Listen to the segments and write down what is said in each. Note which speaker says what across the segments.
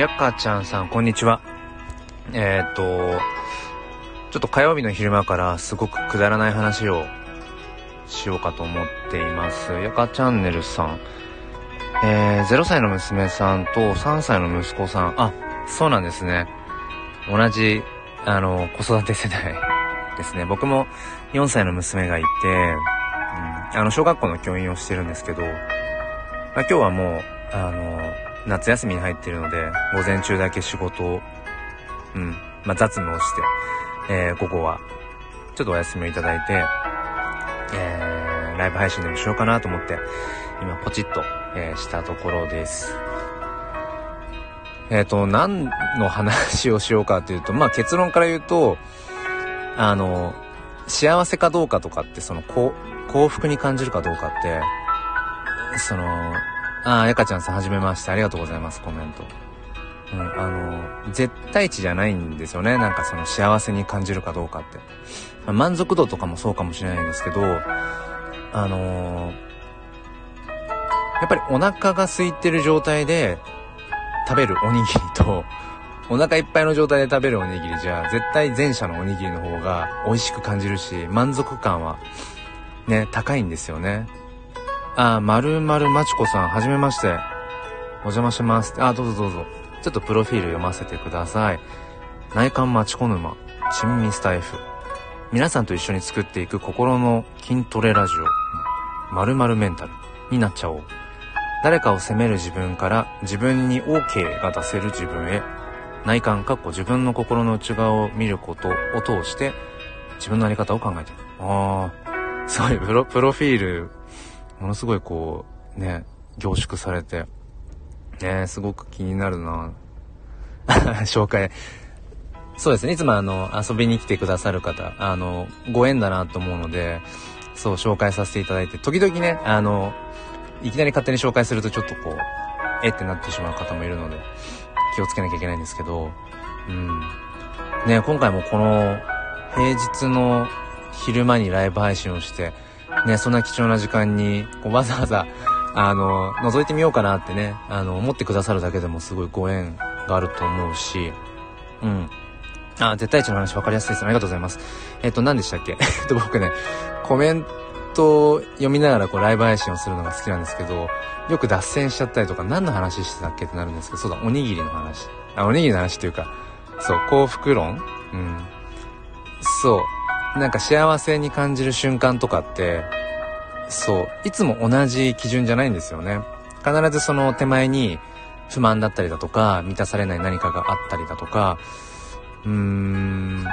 Speaker 1: やかちゃんさん、こんにちは。えー、っと、ちょっと火曜日の昼間からすごくくだらない話をしようかと思っています。やかチャンネルさん。えー、0歳の娘さんと3歳の息子さん。あ、そうなんですね。同じ、あの、子育て世代 ですね。僕も4歳の娘がいて、うん、あの、小学校の教員をしてるんですけど、まあ、今日はもう、あの、夏休みに入ってるので、午前中だけ仕事を、うん、まあ、雑務をして、えー、午後は、ちょっとお休みをいただいて、えー、ライブ配信でもしようかなと思って、今ポチッと、えー、したところです。えっ、ー、と、何の話をしようかというと、まあ結論から言うと、あの、幸せかどうかとかって、その、幸福に感じるかどうかって、その、ああ、やかちゃんさん、はじめまして。ありがとうございます、コメント。うん、あの、絶対値じゃないんですよね。なんかその幸せに感じるかどうかって。まあ、満足度とかもそうかもしれないんですけど、あのー、やっぱりお腹が空いてる状態で食べるおにぎりと、お腹いっぱいの状態で食べるおにぎりじゃ、絶対前者のおにぎりの方が美味しく感じるし、満足感はね、高いんですよね。あ、まるまるまちこさん、はじめまして。お邪魔します。あ、どうぞどうぞ。ちょっとプロフィール読ませてください。内観まちこ沼、珍味スタイフ。皆さんと一緒に作っていく心の筋トレラジオ、まるまるメンタルになっちゃおう。誰かを責める自分から自分に OK が出せる自分へ。内観、かっこ自分の心の内側を見ることを通して自分のあり方を考えていく。ああ、すごいプロ、プロフィールものすごいこう、ね、凝縮されて、ね、すごく気になるな 紹介。そうですね。いつもあの、遊びに来てくださる方、あの、ご縁だなと思うので、そう、紹介させていただいて、時々ね、あの、いきなり勝手に紹介するとちょっとこう、えってなってしまう方もいるので、気をつけなきゃいけないんですけど、うん。ね、今回もこの、平日の昼間にライブ配信をして、ね、そんな貴重な時間に、こうわざわざ、あの、覗いてみようかなってね、あの、思ってくださるだけでもすごいご縁があると思うし、うん。あ、絶対値の話分かりやすいですね。ありがとうございます。えっと、何でしたっけ？えっと、僕ね、コメントを読みながらこうライブ配信をするのが好きなんですけど、よく脱線しちゃったりとか、何の話してたっけってなるんですけど、そうだ、おにぎりの話。あ、おにぎりの話っていうか、そう、幸福論？うん。そう。なんか幸せに感じる瞬間とかって、そう、いつも同じ基準じゃないんですよね。必ずその手前に不満だったりだとか、満たされない何かがあったりだとか、うーん、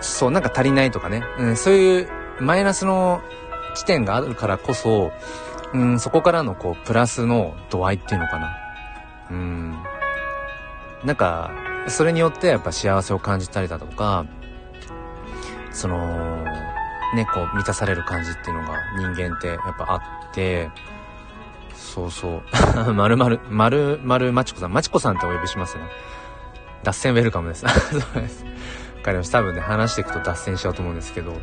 Speaker 1: そう、なんか足りないとかね、うん、そういうマイナスの地点があるからこそ、うん、そこからのこう、プラスの度合いっていうのかな。うん。なんか、それによってやっぱ幸せを感じたりだとか、その、ね、こう満たされる感じっていうのが人間ってやっぱあって、そうそう。まるまる、まるまるまちこさん、まちこさんってお呼びしますね。脱線ウェルカムです。そうです。わかりました。多分ね、話していくと脱線しちゃうと思うんですけど、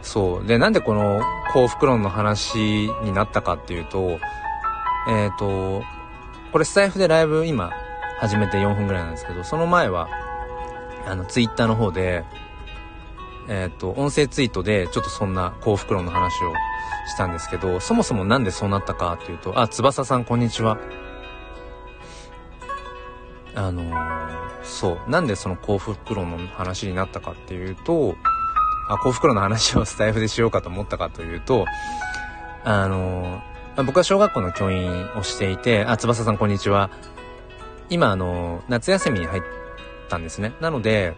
Speaker 1: そう。で、なんでこの幸福論の話になったかっていうと、えっ、ー、と、これスタイフでライブ今始めて4分ぐらいなんですけど、その前は、あの、ツイッターの方で、えっ、ー、と、音声ツイートでちょっとそんな幸福論の話をしたんですけど、そもそもなんでそうなったかっていうと、あ、翼さんこんにちは。あのー、そう。なんでその幸福論の話になったかっていうと、あ、幸福論の話をスタイフでしようかと思ったかというと、あのー、僕は小学校の教員をしていて、あ、翼さんこんにちは。今あの夏休みに入ったんですね。なので、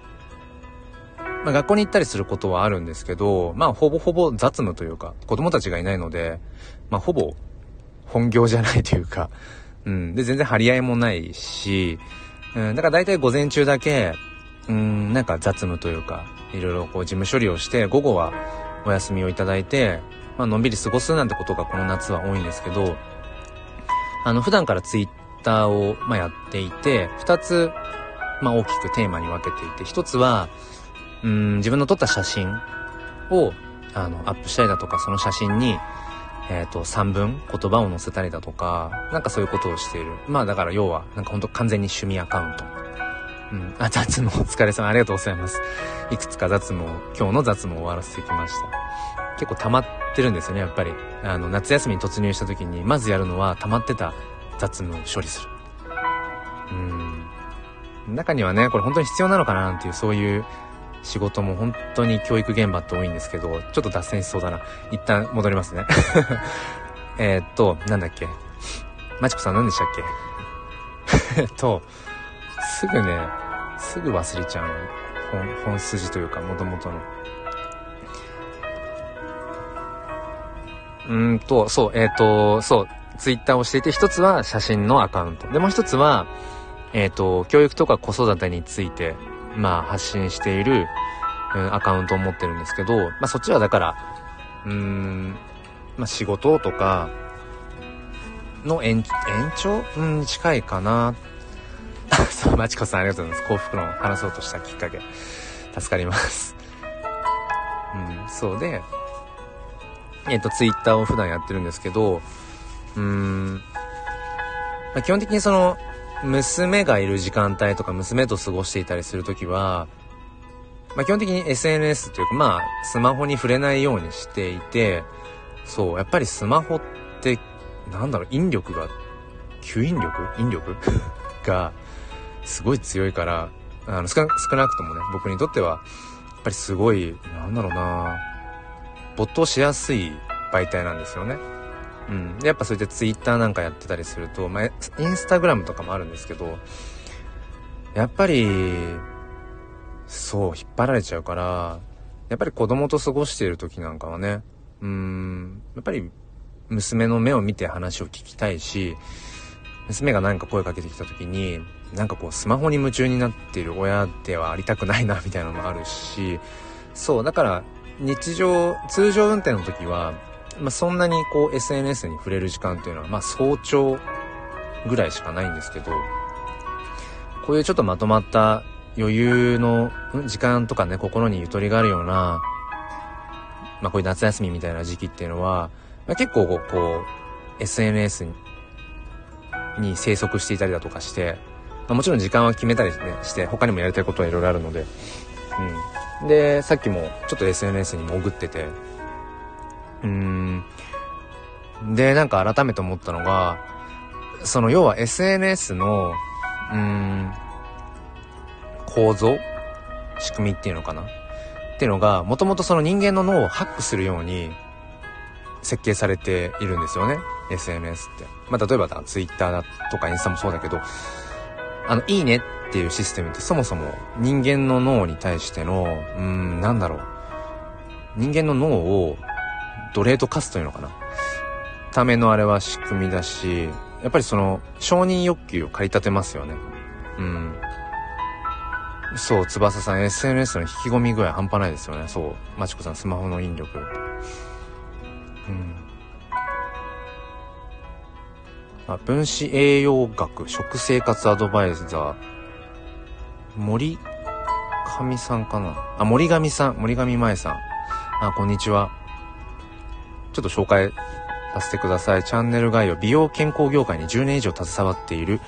Speaker 1: まあ、学校に行ったりすることはあるんですけど、まあ、ほぼほぼ雑務というか、子供たちがいないので、まあ、ほぼ本業じゃないというか、うん。で、全然張り合いもないし、うん。だから大体午前中だけ、うん、なんか雑務というか、いろいろこう事務処理をして、午後はお休みをいただいて、まあ、のんびり過ごすなんてことがこの夏は多いんですけど、あの、普段からツイッターを、まあ、やっていて、二つ、まあ、大きくテーマに分けていて、一つは、うん、自分の撮った写真を、あの、アップしたりだとか、その写真に、えっ、ー、と、三文言葉を載せたりだとか、なんかそういうことをしている。まあだから要は、なんかほんと完全に趣味アカウント。うん。あ、雑務お疲れ様ありがとうございます。いくつか雑務を、今日の雑務を終わらせてきました。結構溜まってるんですよね、やっぱり。あの、夏休みに突入した時に、まずやるのは溜まってた雑務を処理する。うん。中にはね、これ本当に必要なのかななんていう、そういう仕事も本当に教育現場って多いんですけど、ちょっと脱線しそうだな。一旦戻りますね。えっと、なんだっけ。まちこさん何でしたっけ？えっと、すぐね、すぐ忘れちゃう。本、本筋というか、元々の。うんと、そう、えっ、ー、と、そう、ツイッターをしていて、一つは写真のアカウント。で、もう一つは、えっ、ー、と、教育とか子育てについて、まあ、発信している、うん、アカウントを持ってるんですけど、まあ、そっちはだから、うーん、まあ、仕事とか、の延長？うん、近いかな。そう、まちこさんありがとうございます。幸福の話そうとしたきっかけ。助かります。うん、そうで、えっ、と、ツイッターを普段やってるんですけど、うーん、まあ、基本的にその、娘がいる時間帯とか娘と過ごしていたりするときは、まあ、基本的に SNS というか、まあ、スマホに触れないようにしていて、そう、やっぱりスマホって、なんだろう、引力が、吸引力？引力？が、すごい強いから、あの少、少なくともね、僕にとっては、やっぱりすごい、なんだろうな没頭しやすい媒体なんですよね。うん。で、やっぱそうやってツイッターなんかやってたりすると、まあ、インスタグラムとかもあるんですけど、やっぱり、そう、引っ張られちゃうから、やっぱり子供と過ごしている時なんかはね、うーん、やっぱり娘の目を見て話を聞きたいし、娘が何か声かけてきた時に、なんかこうスマホに夢中になっている親ではありたくないなみたいなのもあるし、そう、だから日常、通常運転の時は、まあ、そんなにこう SNS に触れる時間っていうのは、まあ早朝ぐらいしかないんですけど、こういうちょっとまとまった余裕の時間とかね、心にゆとりがあるような、まあこういう夏休みみたいな時期っていうのは、まあ、結構こう、SNS に生息していたりだとかして、まあ、もちろん時間は決めたり、して他にもやりたいことはいろいろあるので、うん。で、さっきもちょっと SNS に潜ってて、うん。で、なんか改めて思ったのが、その要は SNS の、うーん、構造仕組みっていうのかな？っていうのが、もともとその人間の脳をハックするように設計されているんですよね。SNS って。まあ、例えばだ、Twitter だとかインスタもそうだけど、あの、いいねっていうシステムってそもそも人間の脳に対しての、うん、なんだろう。人間の脳を奴隷と化すというのかな。ためのあれは仕組みだし、やっぱりその、承認欲求を駆り立てますよね。うん。そう、翼さん、SNS の引き込み具合半端ないですよね。そう。まちこさん、スマホの引力。うん。あ、分子栄養学、食生活アドバイザー、森上さんかなあ、森上さん、森上舞さん。あ、こんにちは。ちょっと紹介させてください。チャンネル概要、美容健康業界に10年以上携わっている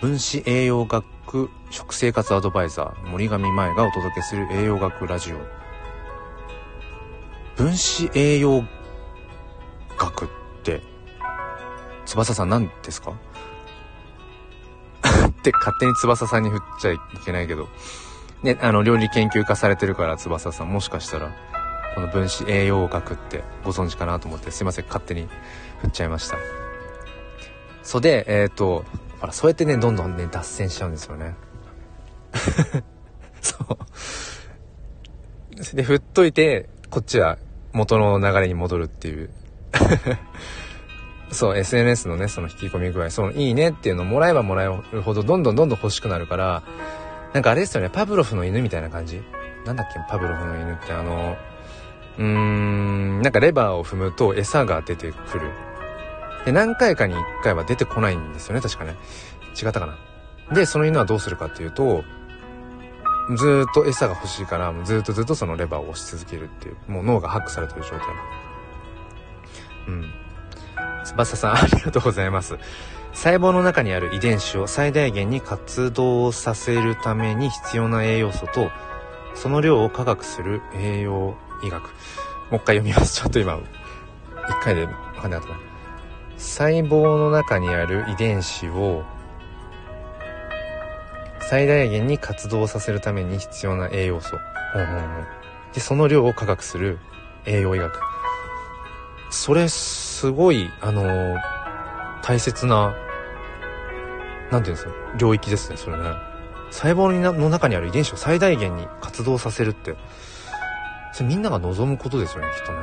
Speaker 1: 分子栄養学食生活アドバイザー森上舞がお届けする栄養学ラジオ。分子栄養学って、翼さん何ですか？って勝手に翼さんに振っちゃいけないけど。ね、あの、料理研究家されてるから翼さんもしかしたら、この分子栄養学ってご存知かなと思ってすいません、勝手に振っちゃいました。そで、えっ、ー、と、ほら、そうやってね、どんどんね、脱線しちゃうんですよね。そう。で、振っといて、こっちは元の流れに戻るっていう。そう、SNS のね、その引き込み具合、そのいいねっていうのをもらえばもらえるほど、どんどんどんどん欲しくなるから、なんかあれですよね、パブロフの犬みたいな感じなんだっけ、パブロフの犬って、あの、うーん、なんかレバーを踏むと餌が出てくる。で、何回かに1回は出てこないんですよね、確かね。違ったかな。で、その犬はどうするかっていうと、ずっと餌が欲しいから、もうずっとずっとそのレバーを押し続けるっていう、もう脳がハックされてる状態。うん。翼さん、ありがとうございます。細胞の中にある遺伝子を最大限に活動させるために必要な栄養素と、その量を科学する栄養医学。もう一回読みます。ちょっと今、一回で分かんなかった。細胞の中にある遺伝子を最大限に活動させるために必要な栄養素。で、その量を科学する栄養医学。それ、すごい、あのー、大切な、なんていうんですか、領域ですね、それね。細胞の中にある遺伝子を最大限に活動させるって、それみんなが望むことですよね、きっとね。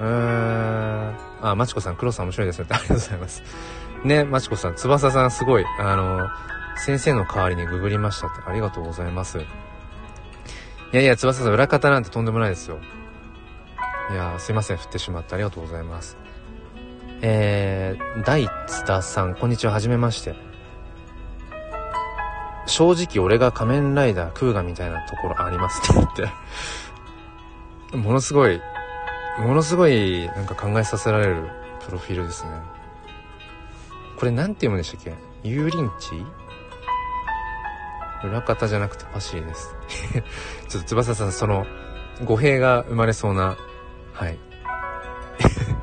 Speaker 1: えーん、あ、まちこさん、黒さん面白いですねってありがとうございます。ね、まちこさん、翼さんすごい、あの先生の代わりにググりましたってありがとうございます。いやいや、翼さん、裏方なんてとんでもないですよ。いやすいません、振ってしまってありがとうございます。えー、大津田さん、こんにちは、はじめまして。正直俺が仮面ライダークーガみたいなところありますって言って。ものすごい、ものすごいなんか考えさせられるプロフィールですね。これなんて読むんでしたっけ？油淋鶏？裏方じゃなくてパシリです。ちょっと翼さん、その、語弊が生まれそうな、はい。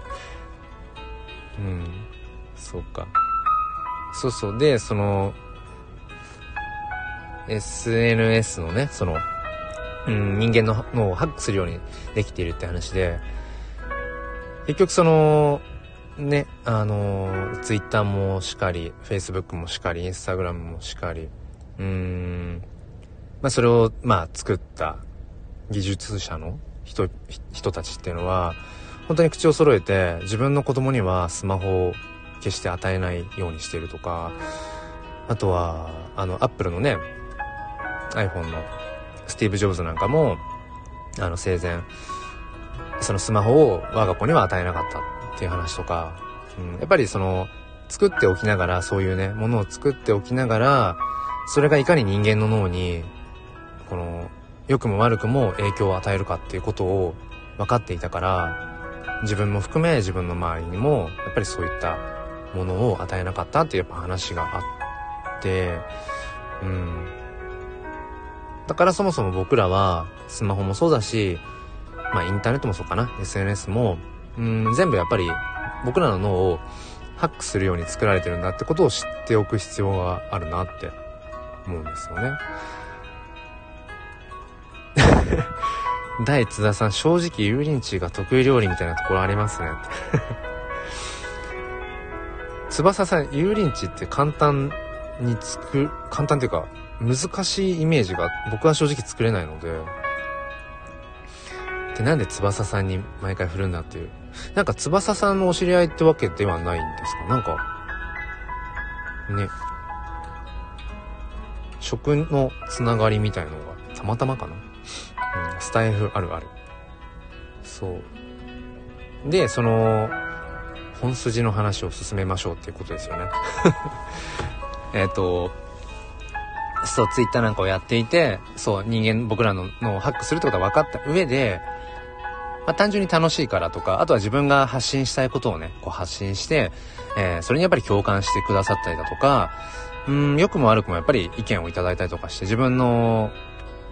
Speaker 1: うん。そうか。そうそう。で、その、SNS のね、その、うん、人間の脳をハックするようにできているって話で、結局その、ね、あの、Twitter もしかり、Facebook もしかり、Instagram もしかり、うーん、まあそれを、まあ作った技術者の人、人たちっていうのは、本当に口を揃えて自分の子供にはスマホを決して与えないようにしてるとか、あとは、あの、アップルのね、iPhone のスティーブ・ジョブズなんかも、あの、生前、そのスマホを我が子には与えなかったっていう話とか、うん、やっぱりその、作っておきながら、そういうね、ものを作っておきながら、それがいかに人間の脳に、この、良くも悪くも影響を与えるかっていうことを分かっていたから、自分も含め自分の周りにも、やっぱりそういったものを与えなかったっていうやっぱ話があって、だからそもそも僕らは、スマホもそうだし、まあインターネットもそうかな、SNS も、うん、全部やっぱり僕らの脳をハックするように作られてるんだってことを知っておく必要があるなって思うんですよね。大津田さん、正直油淋鶏が得意料理みたいなところありますね。翼さん、油淋鶏って簡単に作る、簡単っていうか、難しいイメージが僕は正直作れないので、で、なんで翼さんに毎回振るんだっていう。なんか翼さんのお知り合いってわけではないんですか？なんか、ね。食のつながりみたいのがたまたまかな、うん、スタイフあるある。そう。でその本筋の話を進めましょうっていうことですよね。えっとそうツイッターなんかをやっていてそう人間僕らののをハックするってことは分かった上でまあ、単純に楽しいからとか、あとは自分が発信したいことをね、こう発信して、えー、それにやっぱり共感してくださったりだとか、うん、良くも悪くもやっぱり意見をいただいたりとかして自分の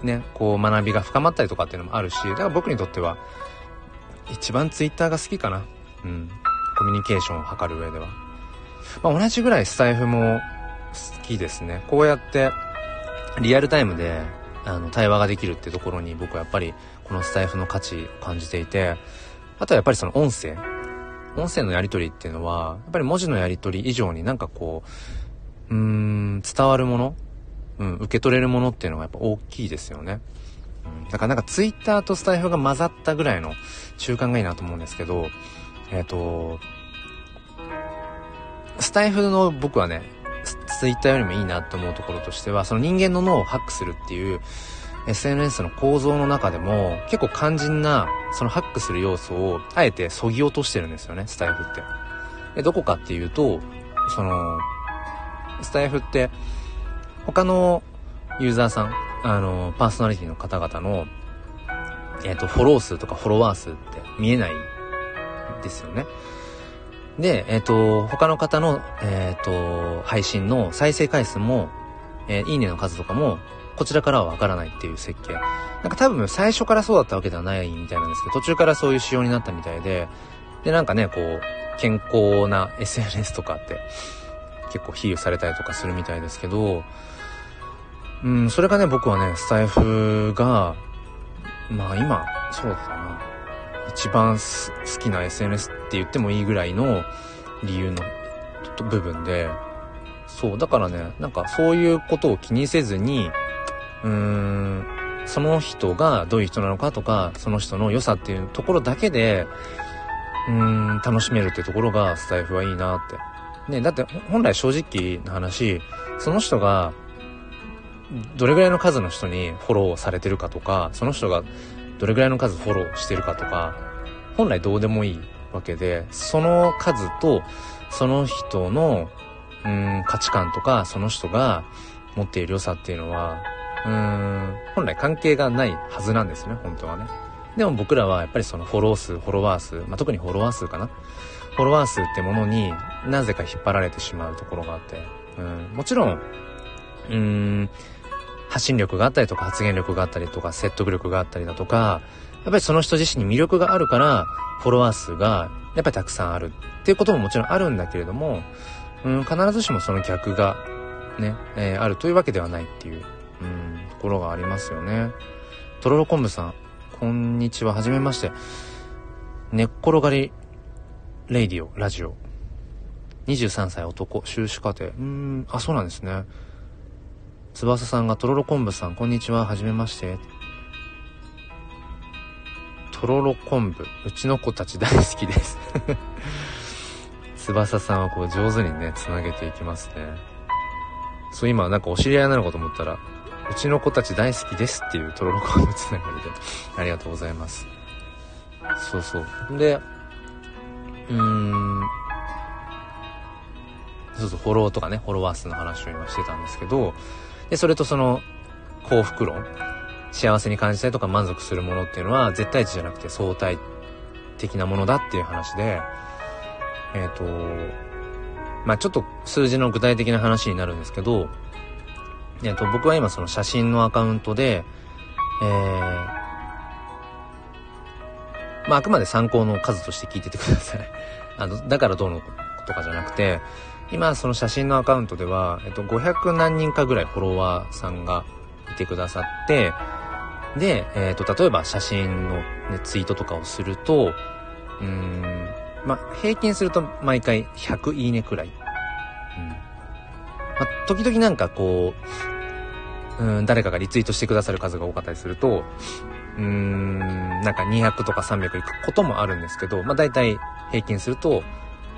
Speaker 1: ね、こう学びが深まったりとかっていうのもあるし、だから僕にとっては一番ツイッターが好きかな。うん。コミュニケーションを図る上では。まあ同じぐらいスタイフも好きですね。こうやってリアルタイムであの対話ができるってところに僕はやっぱりこのスタイフの価値を感じていて、あとはやっぱりその音声。音声のやり取りっていうのは、やっぱり文字のやり取り以上になんかこう、うーん、伝わるもの、うん、受け取れるものっていうのがやっぱ大きいですよね。うん、だからなんかツイッターとスタイフが混ざったぐらいの中間がいいなと思うんですけど、えっ、ー、と、スタイフの僕はね、ツイッターよりもいいなって思うところとしては、その人間の脳をハックするっていう SNS の構造の中でも結構肝心なそのハックする要素をあえて削ぎ落としてるんですよね、スタイフって。で、どこかっていうと、その、スタイフって、他のユーザーさん、あの、パーソナリティの方々の、えっ、ー、と、フォロー数とかフォロワー数って見えないですよね。で、えっ、ー、と、他の方の、えっ、ー、と、配信の再生回数も、えー、いいねの数とかも、こちらからはわからないっていう設計。なんか多分最初からそうだったわけではないみたいなんですけど、途中からそういう仕様になったみたいで、で、なんかね、こう、健康な SNS とかって結構比喩されたりとかするみたいですけど、うん、それがね、僕はね、スタイフが、まあ今、そうだな。一番好きな SNS って言ってもいいぐらいの理由の部分で、そう、だからね、なんかそういうことを気にせずに、うーん、その人がどういう人なのかとか、その人の良さっていうところだけで、うーん、楽しめるってところがスタイフはいいなって。ね、だって本来正直な話、その人がどれぐらいの数の人にフォローされてるかとか、その人がどれぐらいの数フォローしてるかとか、本来どうでもいいわけで、その数と、その人の、うん、価値観とか、その人が持っている良さっていうのは、うん、本来関係がないはずなんですね、本当はね。でも僕らはやっぱりそのフォロー数、フォロワー数、まあ、特にフォロワー数かな。フォロワー数ってものになぜか引っ張られてしまうところがあって、うん、もちろん、うーん、発信力があったりとか発言力があったりとか説得力があったりだとか、やっぱりその人自身に魅力があるから、フォロワー数がやっぱりたくさんあるっていうことももちろんあるんだけれども、うん、必ずしもその逆がね、えー、あるというわけではないっていう、うん、ところがありますよね。とろろ昆布さん、こんにちは、はじめまして。寝っ転がり、レイディオ、ラジオ。23歳男、修士課程。うーん、あ、そうなんですね。翼さんがとろろ昆布さん、こんにちは、はじめまして。とろろ昆布、うちの子たち大好きです 翼さんはこう上手にね、つなげていきますね。そう、今なんかお知り合いなのかと思ったら、うちの子たち大好きですっていうとろろ昆布つながりで、ありがとうございます。そうそう。で、うーん、そうそう、フォローとかね、フォロワー数の話を今してたんですけど、で、それとその幸福論、幸せに感じたいとか満足するものっていうのは絶対値じゃなくて相対的なものだっていう話で、えっ、ー、と、まあちょっと数字の具体的な話になるんですけど、えっ、ー、と、僕は今その写真のアカウントで、えー、まああくまで参考の数として聞いててください。あの、だからどうのとかじゃなくて、今その写真のアカウントでは、えっと、500何人かぐらいフォロワーさんがいてくださって、で、えっと、例えば写真の、ね、ツイートとかをすると、うん、まあ、平均すると毎回100いいねくらい。うん。まあ、時々なんかこう、うん、誰かがリツイートしてくださる数が多かったりすると、うーん、なんか200とか300いくこともあるんですけど、まあ大体平均すると、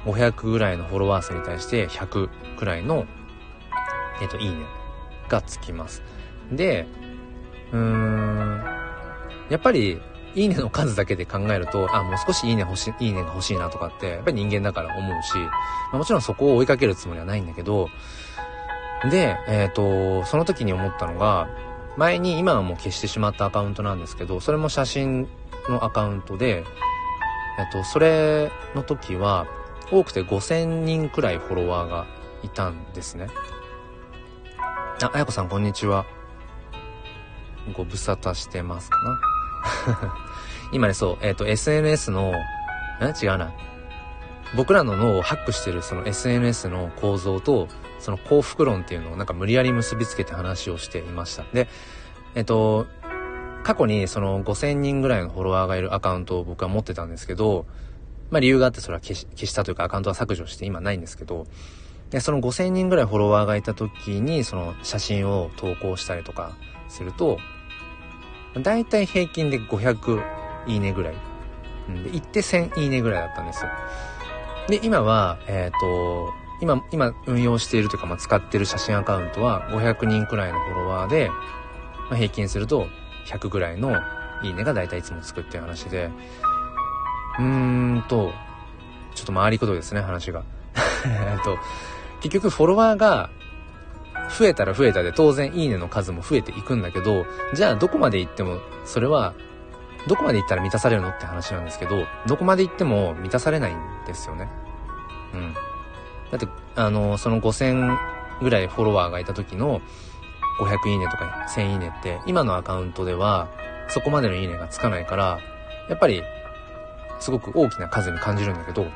Speaker 1: 500ぐらいのフォロワー数に対して100くらいの、えっ、と、いいねがつきます。で、うーん、やっぱり、いいねの数だけで考えると、あ、もう少しいいね欲しい、いいねが欲しいなとかって、やっぱり人間だから思うし、まあ、もちろんそこを追いかけるつもりはないんだけど、で、えっ、ー、と、その時に思ったのが、前に今はもう消してしまったアカウントなんですけど、それも写真のアカウントで、えっ、ー、と、それの時は、多くて5000人くらいフォロワーがいたんですね。あ、あやこさんこんにちは。ご無沙汰してますかな 今ね、そう、えっ、ー、と、SNS の、え？違うな。僕らの脳をハックしてるその SNS の構造と、その幸福論っていうのをなんか無理やり結びつけて話をしていました。で、えっ、ー、と、過去にその5000人ぐらいのフォロワーがいるアカウントを僕は持ってたんですけど、まあ理由があってそれは消し消したというかアカウントは削除して今ないんですけど、で、その5000人ぐらいフォロワーがいた時にその写真を投稿したりとかすると、だいたい平均で500いいねぐらい。で、行って1000いいねぐらいだったんですよ。で、今は、えっ、ー、と、今、今運用しているというか、まあ、使ってる写真アカウントは500人くらいのフォロワーで、まあ、平均すると100ぐらいのいいねがだいたいいつもつくっていう話で、うーんと、ちょっと回りくどいですね、話が。えっと、結局フォロワーが増えたら増えたで当然いいねの数も増えていくんだけど、じゃあどこまで行ってもそれはどこまで行ったら満たされるのって話なんですけど、どこまで行っても満たされないんですよね。うん。だって、あの、その5000ぐらいフォロワーがいた時の500いいねとか1000いいねって、今のアカウントではそこまでのいいねがつかないから、やっぱりすごく大きな数に感じるんだけど、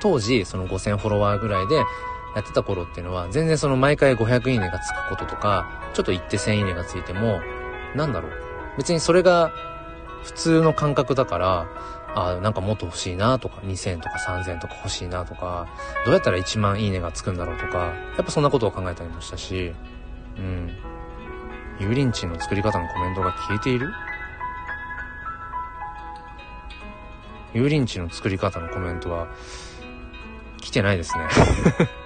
Speaker 1: 当時その5000フォロワーぐらいでやってた頃っていうのは、全然その毎回500いいねがつくこととか、ちょっと言って1000いいねがついても、なんだろう。別にそれが普通の感覚だから、あなんかもっと欲しいなとか、2000とか3000とか欲しいなとか、どうやったら1万いいねがつくんだろうとか、やっぱそんなことを考えたりもしたし、うん。油淋鶏の作り方のコメントが消えている？油淋鶏の作り方のコメントは来てないですね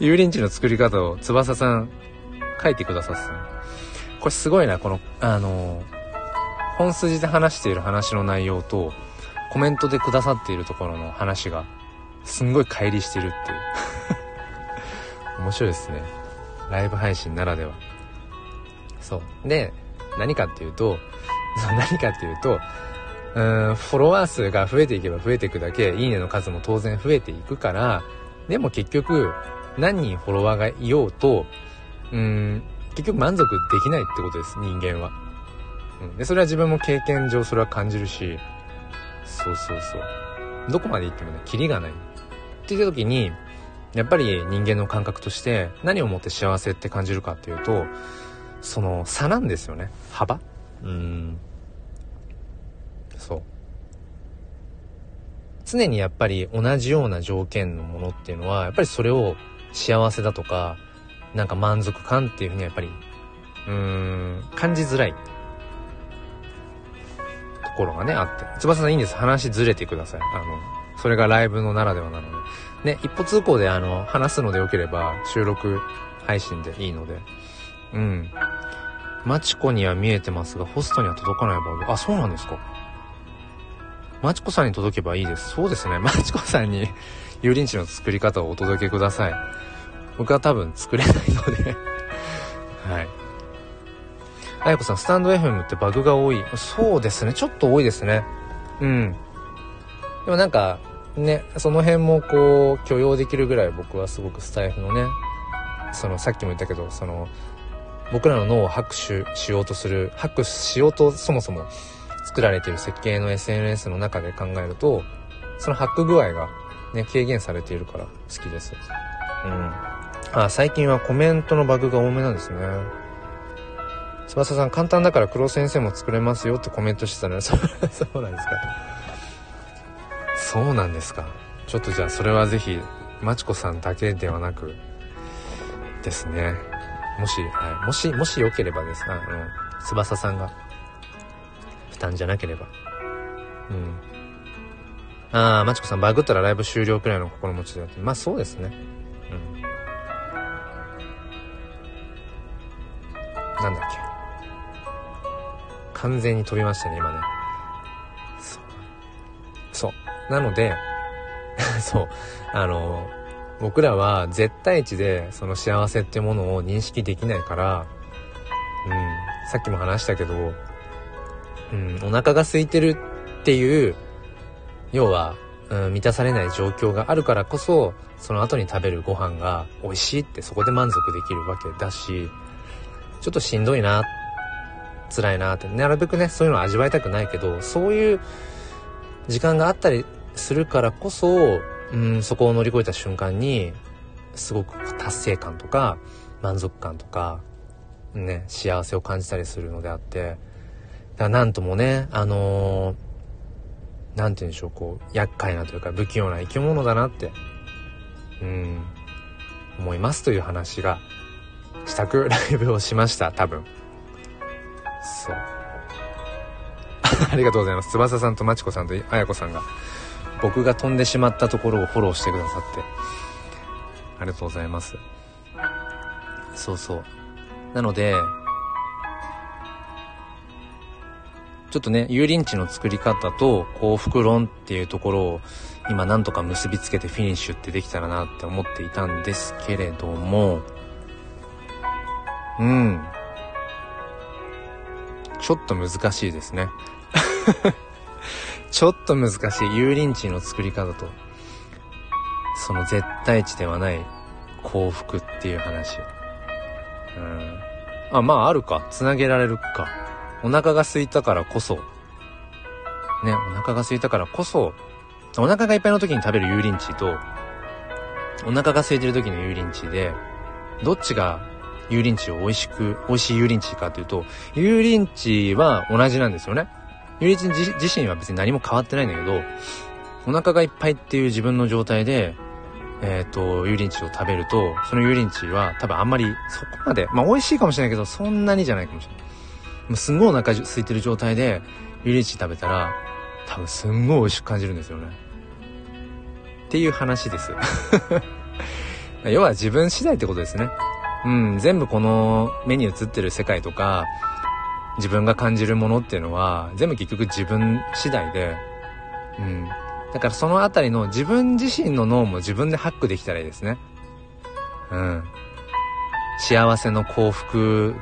Speaker 1: 油淋鶏の作り方を翼さん書いてくださってたこれすごいな、この、あの、本筋で話している話の内容と、コメントでくださっているところの話が、すんごい乖離してるっていう。面白いですね。ライブ配信ならでは。そう。で、何かっていうと、何かっていうと、うん、フォロワー数が増えていけば増えていくだけ、いいねの数も当然増えていくから、でも結局、何人フォロワーがいようと、うん、結局満足できないってことです、人間は。うん。で、それは自分も経験上それは感じるし、そうそうそう。どこまで行ってもね、キリがない。って言った時に、やっぱり人間の感覚として何をもって幸せって感じるかっていうと、その差なんですよね。幅うん。そう。常にやっぱり同じような条件のものっていうのは、やっぱりそれを幸せだとか、なんか満足感っていうふうにやっぱり、うーん、感じづらいところがね、あって。翼さんいいんです。話ずれてください。あの、それがライブのならではなので。ね、一歩通行であの、話すのでよければ収録配信でいいので。うん。マチコには見えてますが、ホストには届かないバグ。あ、そうなんですか。マチコさんに届けばいいです。そうですね。マチコさんに油淋鶏の作り方をお届けください。僕は多分作れないので はい。あやこさん、スタンド FM ってバグが多い。そうですね。ちょっと多いですね。うん。でもなんか、ね、その辺もこう、許容できるぐらい僕はすごくスタイフのね、その、さっきも言ったけど、その、僕らの脳を拍手しようとする、拍手しようとそもそも作られている設計の SNS の中で考えると、そのハック具合がね、軽減されているから好きです。うん。あ、最近はコメントのバグが多めなんですね。翼さん、簡単だから黒先生も作れますよってコメントしてたのそう そうなんですか。そうなんですか。ちょっとじゃあそれはぜひ、まちこさんだけではなく、ですね。もし、はい。もし、もしよければです。あの、翼さんが、負担じゃなければ。うん。ああ、まちこさん、バグったらライブ終了くらいの心持ちだって。まあそうですね。うんなんだっけ。完全に飛びましたね、今ね。そう。そう。なので、そう。あの、僕らは絶対値でその幸せってものを認識できないから、うん、さっきも話したけど、うん、お腹が空いてるっていう、要は、うん、満たされない状況があるからこそ、その後に食べるご飯が美味しいってそこで満足できるわけだし、ちょっとしんどいな、辛いなって、なるべくね、そういうのを味わいたくないけど、そういう時間があったりするからこそ、うん、そこを乗り越えた瞬間に、すごく達成感とか、満足感とか、ね、幸せを感じたりするのであって、だなんともね、あのー、なんて言うんでしょう、こう、厄介なというか不器用な生き物だなって、うん、思いますという話がしたくライブをしました、多分。そう。ありがとうございます。翼さんとまちこさんとあやこさんが、僕が飛んでしまったところをフォローしてくださって、ありがとうございます。そうそう。なので、ちょっとね、油淋鶏の作り方と幸福論っていうところを今なんとか結びつけてフィニッシュってできたらなって思っていたんですけれども、うん。ちょっと難しいですね。ちょっと難しい。油淋鶏の作り方と、その絶対値ではない幸福っていう話。うん。あ、まああるか。つなげられるか。お腹が空いたからこそ、ね、お腹が空いたからこそ、お腹がいっぱいの時に食べる油淋鶏と、お腹が空いてる時の油淋鶏で、どっちが油淋鶏を美味しく、美味しい油淋鶏かというと、油淋鶏は同じなんですよね。油淋鶏自身は別に何も変わってないんだけど、お腹がいっぱいっていう自分の状態で、えっ、ー、と、油淋鶏を食べると、その油淋鶏は多分あんまりそこまで、まあ美味しいかもしれないけど、そんなにじゃないかもしれない。もうすんごいお腹空いてる状態で、油淋鶏食べたら、多分すんごい美味しく感じるんですよね。っていう話です。要は自分次第ってことですね。うん、全部この目に映ってる世界とか、自分が感じるものっていうのは、全部結局自分次第で、うん。だからそのあたりの自分自身の脳も自分でハックできたらいいですね。うん。幸せの幸福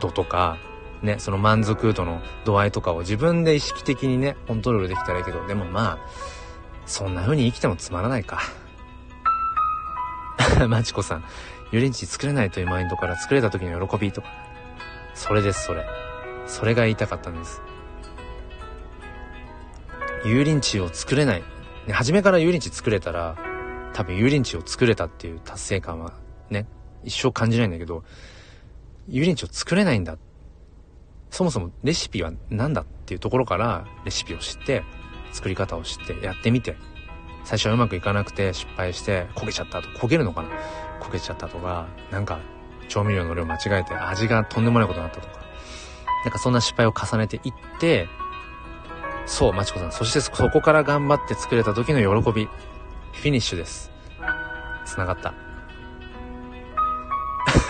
Speaker 1: 度とか、ね、その満足度の度合いとかを自分で意識的にね、コントロールできたらいいけど、でもまあ、そんな風に生きてもつまらないか。マチコさん、油淋鶏作れないというマインドから作れた時の喜びとか。それです、それ。それが言いたかったんです。油淋鶏を作れない。ね、初めから油淋鶏作れたら、多分油淋鶏を作れたっていう達成感はね、一生感じないんだけど、油淋鶏を作れないんだ。そもそもレシピは何だっていうところからレシピを知って、作り方を知ってやってみて、最初はうまくいかなくて失敗して焦げちゃったと、焦げるのかな？焦げちゃったとか、なんか調味料の量間違えて味がとんでもないことになったとか、なんかそんな失敗を重ねていって、そう、まちこさん。そしてそこから頑張って作れた時の喜び。フィニッシュです。繋がった。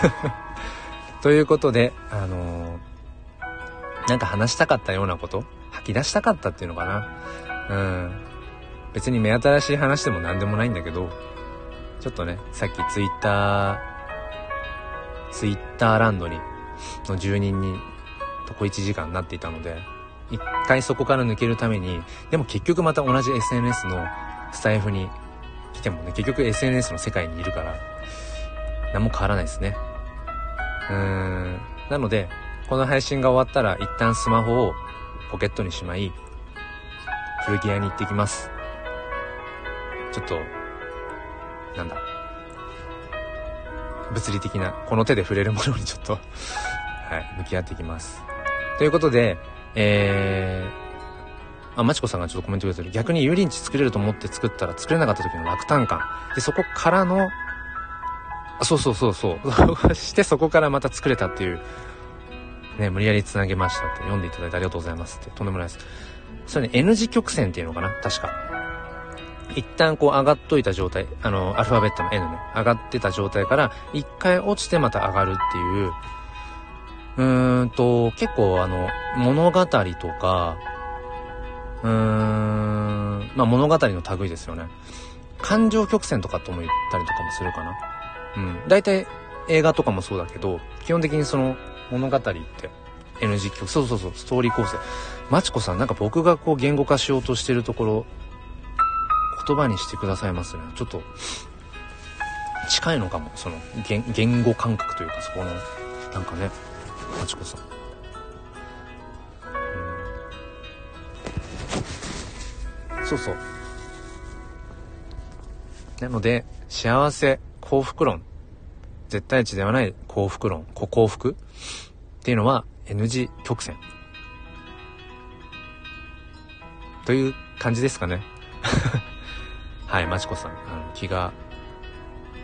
Speaker 1: ということで、あのー、なんか話したかったようなこと？吐き出したかったっていうのかな？うん。別に目新しい話でも何でもないんだけど、ちょっとね、さっきツイッター、ツイッターランドに、の住人に、とこ1時間になっていたので、一回そこから抜けるために、でも結局また同じ SNS のスタイフに来てもね、結局 SNS の世界にいるから、何も変わらないですね。うーん。なので、この配信が終わったら一旦スマホをポケットにしまい、古着屋に行ってきます。ちょっと、なんだ。物理的な、この手で触れるものにちょっと はい、向き合っていきます。ということで、えー、あ、まちこさんがちょっとコメントくれてる。逆に油淋鶏作れると思って作ったら作れなかった時の落胆感。で、そこからの、あそうそうそうそう。してそこからまた作れたっていう、ね、無理やり繋げましたって読んでいただいてありがとうございますって、とんでもないです。それね、N 字曲線っていうのかな？確か。一旦こう上がっといた状態、あの、アルファベットの N ね、上がってた状態から、一回落ちてまた上がるっていう、うーんと、結構あの、物語とか、うーん、まあ物語の類ですよね。感情曲線とかとも言ったりとかもするかな。うん。大体映画とかもそうだけど、基本的にその物語って NG 曲、そうそうそう、ストーリー構成。マチコさん、なんか僕がこう言語化しようとしてるところ、言葉にしてくださいますね。ちょっと、近いのかも。その、言、言語感覚というか、そこの、なんかね、マチコさん。うん、そうそう。なので、幸せ、幸福論。絶対値ではない幸福論、幸福？っていうのは N 字曲線。という感じですかね。はい、まちこさん。あの、気が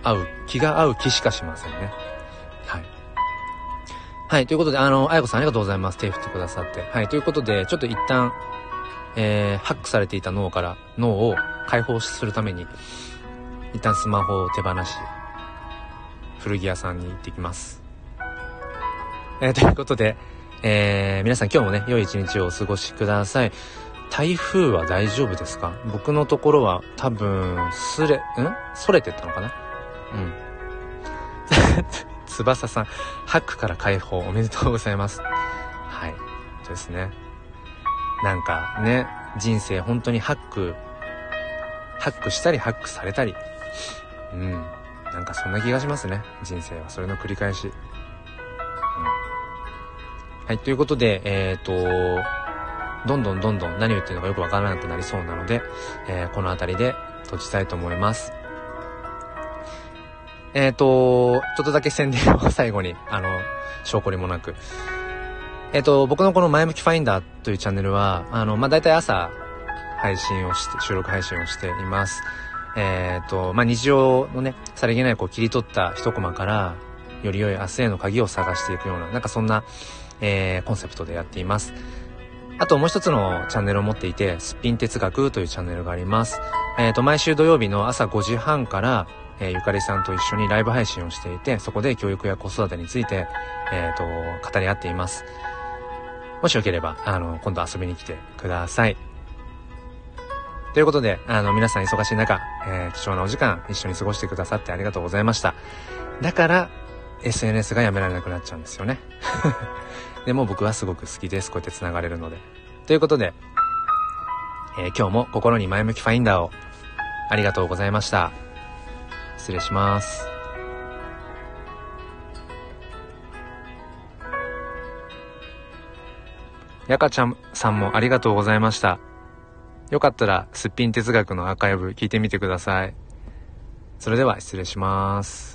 Speaker 1: 合う、気が合う気しかしませんね。はい。はい、ということで、あの、あやこさんありがとうございます。手振ってくださって。はい、ということで、ちょっと一旦、えー、ハックされていた脳から、脳を解放するために、一旦スマホを手放し、古着屋さんに行ってきます。えー、ということで、えー、皆さん今日もね、良い一日をお過ごしください。台風は大丈夫ですか？僕のところは多分、すれ、ん？それてったのかな？うん。翼さん、ハックから解放おめでとうございます。はい。そうですね。なんかね、人生本当にハック、ハックしたりハックされたり、うん。なんかそんな気がしますね。人生はそれの繰り返し。うん。はい、ということで、えっ、ー、と、どんどんどんどん何を言ってるのかよくわからなくなりそうなので、えー、この辺りで閉じたいと思います。えっ、ー、と、ちょっとだけ宣伝を最後に、あの、証拠りもなく。えっ、ー、と、僕のこの前向きファインダーというチャンネルは、あの、まあ、大体朝、配信をして、収録配信をしています。えっ、ー、と、まあ、日常のね、さりげないこう切り取った一コマから、より良い明日への鍵を探していくような、なんかそんな、えー、コンセプトでやっています。あともう一つのチャンネルを持っていて、すっぴん哲学というチャンネルがあります。えっ、ー、と、毎週土曜日の朝5時半から、えー、ゆかりさんと一緒にライブ配信をしていて、そこで教育や子育てについて、えっ、ー、と、語り合っています。もしよければ、あの、今度遊びに来てください。ということで、あの、皆さん忙しい中、えー、貴重なお時間一緒に過ごしてくださってありがとうございました。だから、SNS がやめられなくなっちゃうんですよね。でも僕はすごく好きです。こうやって繋がれるので。ということで、えー、今日も心に前向きファインダーをありがとうございました。失礼します。やかちゃんさんもありがとうございました。よかったら、すっぴん哲学のアーカイブ聞いてみてください。それでは失礼します。